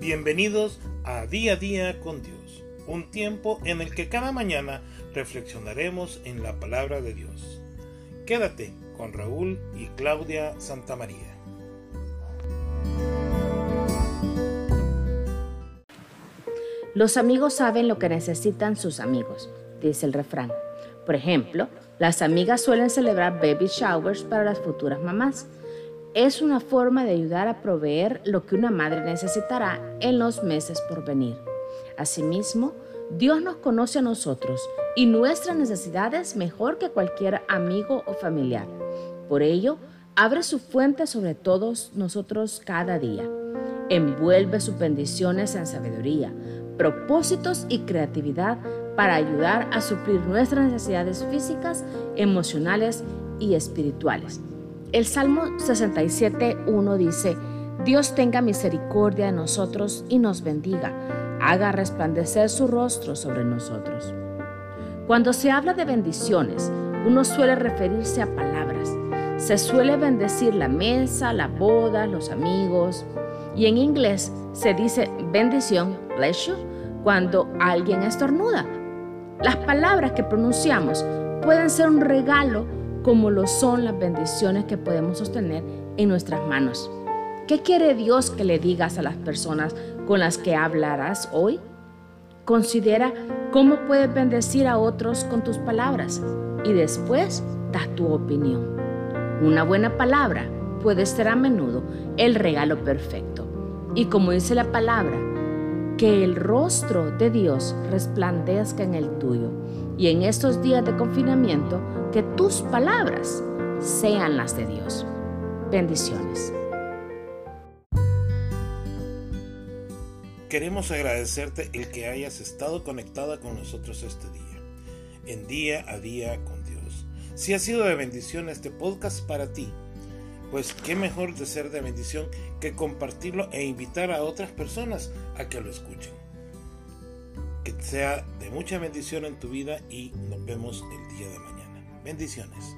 Bienvenidos a Día a Día con Dios, un tiempo en el que cada mañana reflexionaremos en la palabra de Dios. Quédate con Raúl y Claudia Santamaría. Los amigos saben lo que necesitan sus amigos, dice el refrán. Por ejemplo, las amigas suelen celebrar baby showers para las futuras mamás es una forma de ayudar a proveer lo que una madre necesitará en los meses por venir. Asimismo, Dios nos conoce a nosotros y nuestras necesidades mejor que cualquier amigo o familiar. Por ello, abre su fuente sobre todos nosotros cada día. Envuelve sus bendiciones en sabiduría, propósitos y creatividad para ayudar a suplir nuestras necesidades físicas, emocionales y espirituales. El Salmo 67.1 dice, Dios tenga misericordia de nosotros y nos bendiga, haga resplandecer su rostro sobre nosotros. Cuando se habla de bendiciones, uno suele referirse a palabras. Se suele bendecir la mesa, la boda, los amigos. Y en inglés se dice bendición, bless cuando alguien estornuda. Las palabras que pronunciamos pueden ser un regalo como lo son las bendiciones que podemos sostener en nuestras manos. ¿Qué quiere Dios que le digas a las personas con las que hablarás hoy? Considera cómo puedes bendecir a otros con tus palabras y después da tu opinión. Una buena palabra puede ser a menudo el regalo perfecto. Y como dice la palabra, que el rostro de Dios resplandezca en el tuyo. Y en estos días de confinamiento, que tus palabras sean las de Dios. Bendiciones. Queremos agradecerte el que hayas estado conectada con nosotros este día, en día a día con Dios. Si ha sido de bendición este podcast para ti, pues qué mejor de ser de bendición que compartirlo e invitar a otras personas a que lo escuchen. Que sea de mucha bendición en tu vida y nos vemos el día de mañana. Bendiciones.